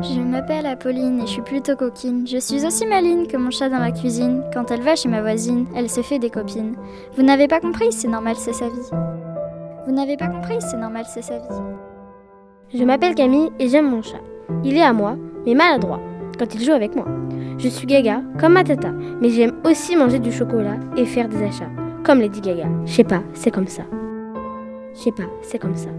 Je m'appelle Apolline et je suis plutôt coquine. Je suis aussi maline que mon chat dans la cuisine. Quand elle va chez ma voisine, elle se fait des copines. Vous n'avez pas compris, c'est normal, c'est sa vie. Vous n'avez pas compris, c'est normal, c'est sa vie. Je m'appelle Camille et j'aime mon chat. Il est à moi, mais maladroit, quand il joue avec moi. Je suis gaga, comme ma tata, mais j'aime aussi manger du chocolat et faire des achats, comme Lady Gaga. Je sais pas, c'est comme ça. Je sais pas, c'est comme ça.